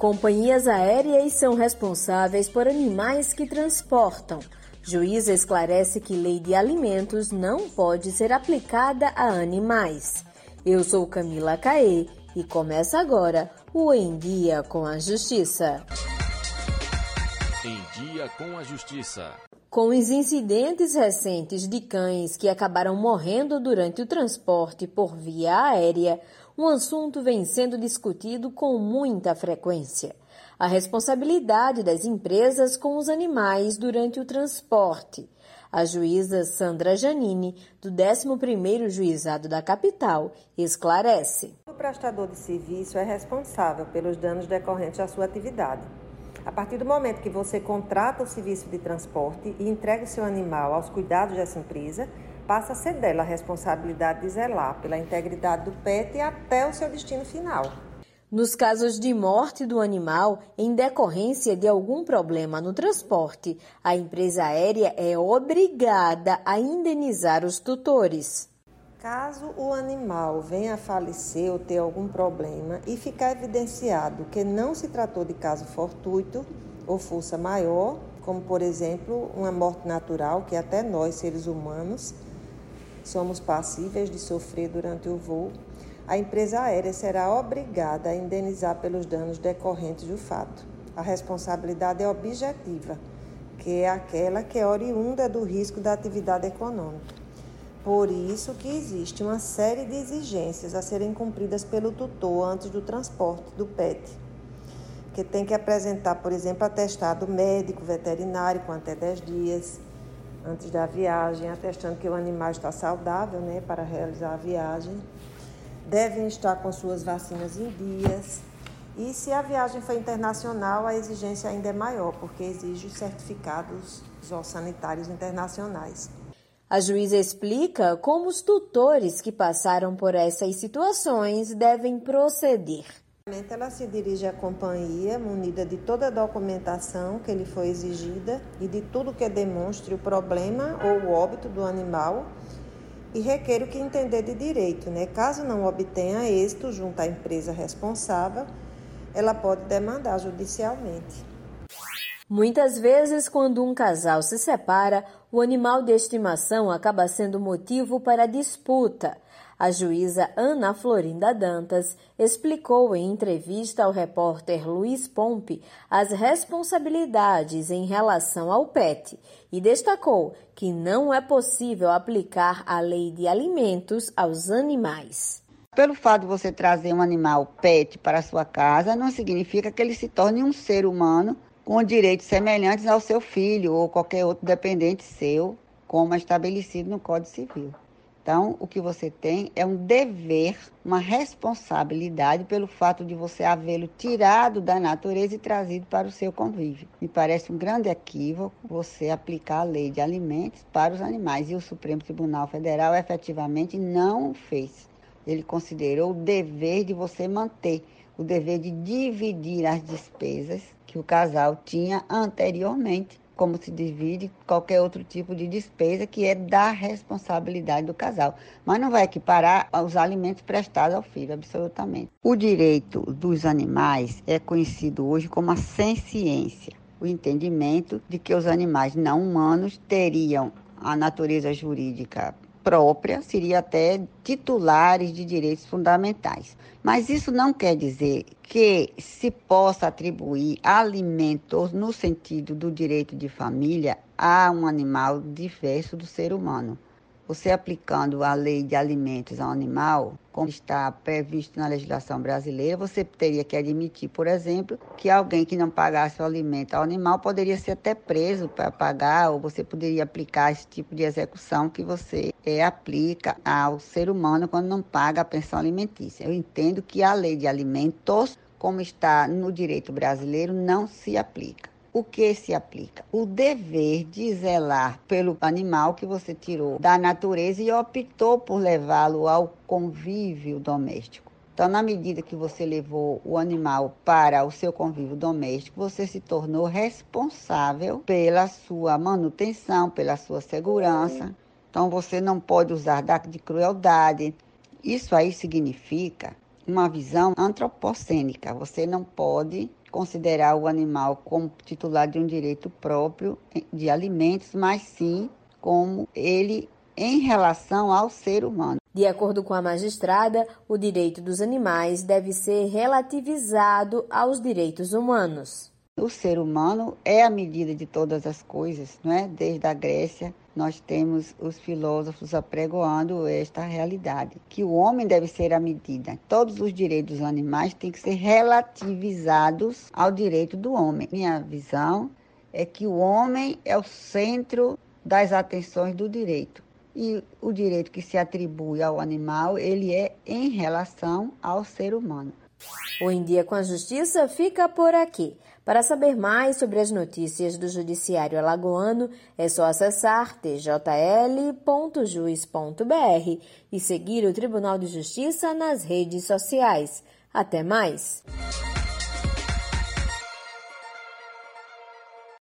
Companhias aéreas são responsáveis por animais que transportam. Juíza esclarece que lei de alimentos não pode ser aplicada a animais. Eu sou Camila Caê e começa agora o Em Dia com a Justiça. Em Dia com a Justiça. Com os incidentes recentes de cães que acabaram morrendo durante o transporte por via aérea, um assunto vem sendo discutido com muita frequência. A responsabilidade das empresas com os animais durante o transporte. A juíza Sandra Janini, do 11º Juizado da Capital, esclarece. O prestador de serviço é responsável pelos danos decorrentes à sua atividade. A partir do momento que você contrata o serviço de transporte e entrega o seu animal aos cuidados dessa empresa, passa a ser dela a responsabilidade de zelar pela integridade do pet até o seu destino final. Nos casos de morte do animal em decorrência de algum problema no transporte, a empresa aérea é obrigada a indenizar os tutores. Caso o animal venha a falecer ou ter algum problema e ficar evidenciado que não se tratou de caso fortuito ou força maior, como por exemplo uma morte natural, que até nós, seres humanos, somos passíveis de sofrer durante o voo, a empresa aérea será obrigada a indenizar pelos danos decorrentes do fato. A responsabilidade é objetiva, que é aquela que é oriunda do risco da atividade econômica. Por isso que existe uma série de exigências a serem cumpridas pelo tutor antes do transporte do PET, que tem que apresentar, por exemplo, atestado médico, veterinário com até 10 dias antes da viagem, atestando que o animal está saudável, né, para realizar a viagem. Devem estar com suas vacinas em dias. E se a viagem for internacional, a exigência ainda é maior, porque exige certificados sanitários internacionais. A juíza explica como os tutores que passaram por essas situações devem proceder. Ela se dirige à companhia munida de toda a documentação que lhe foi exigida e de tudo que demonstre o problema ou o óbito do animal e requer o que entender de direito. Né? Caso não obtenha êxito junto à empresa responsável, ela pode demandar judicialmente. Muitas vezes, quando um casal se separa, o animal de estimação acaba sendo motivo para disputa. A juíza Ana Florinda Dantas explicou em entrevista ao repórter Luiz Pompe as responsabilidades em relação ao PET e destacou que não é possível aplicar a lei de alimentos aos animais. Pelo fato de você trazer um animal PET para a sua casa, não significa que ele se torne um ser humano com direitos semelhantes ao seu filho ou qualquer outro dependente seu, como é estabelecido no Código Civil. Então, o que você tem é um dever, uma responsabilidade pelo fato de você havê-lo tirado da natureza e trazido para o seu convívio. Me parece um grande equívoco você aplicar a lei de alimentos para os animais e o Supremo Tribunal Federal efetivamente não o fez. Ele considerou o dever de você manter, o dever de dividir as despesas que o casal tinha anteriormente, como se divide qualquer outro tipo de despesa que é da responsabilidade do casal. Mas não vai equiparar os alimentos prestados ao filho, absolutamente. O direito dos animais é conhecido hoje como a ciência, o entendimento de que os animais não humanos teriam a natureza jurídica própria, seria até titulares de direitos fundamentais. Mas isso não quer dizer que se possa atribuir alimentos no sentido do direito de família a um animal diverso do ser humano. Você aplicando a lei de alimentos ao animal, como está previsto na legislação brasileira, você teria que admitir, por exemplo, que alguém que não pagasse o alimento ao animal poderia ser até preso para pagar, ou você poderia aplicar esse tipo de execução que você é, aplica ao ser humano quando não paga a pensão alimentícia. Eu entendo que a lei de alimentos, como está no direito brasileiro, não se aplica o que se aplica? O dever de zelar pelo animal que você tirou da natureza e optou por levá-lo ao convívio doméstico. Então, na medida que você levou o animal para o seu convívio doméstico, você se tornou responsável pela sua manutenção, pela sua segurança. Então, você não pode usar de crueldade. Isso aí significa uma visão antropocênica. Você não pode considerar o animal como titular de um direito próprio de alimentos, mas sim como ele em relação ao ser humano. De acordo com a magistrada, o direito dos animais deve ser relativizado aos direitos humanos. O ser humano é a medida de todas as coisas, não é? Desde a Grécia, nós temos os filósofos apregoando esta realidade, que o homem deve ser a medida. Todos os direitos dos animais têm que ser relativizados ao direito do homem. Minha visão é que o homem é o centro das atenções do direito e o direito que se atribui ao animal, ele é em relação ao ser humano. O Em Dia com a Justiça fica por aqui. Para saber mais sobre as notícias do Judiciário Alagoano, é só acessar tjl.juiz.br e seguir o Tribunal de Justiça nas redes sociais. Até mais!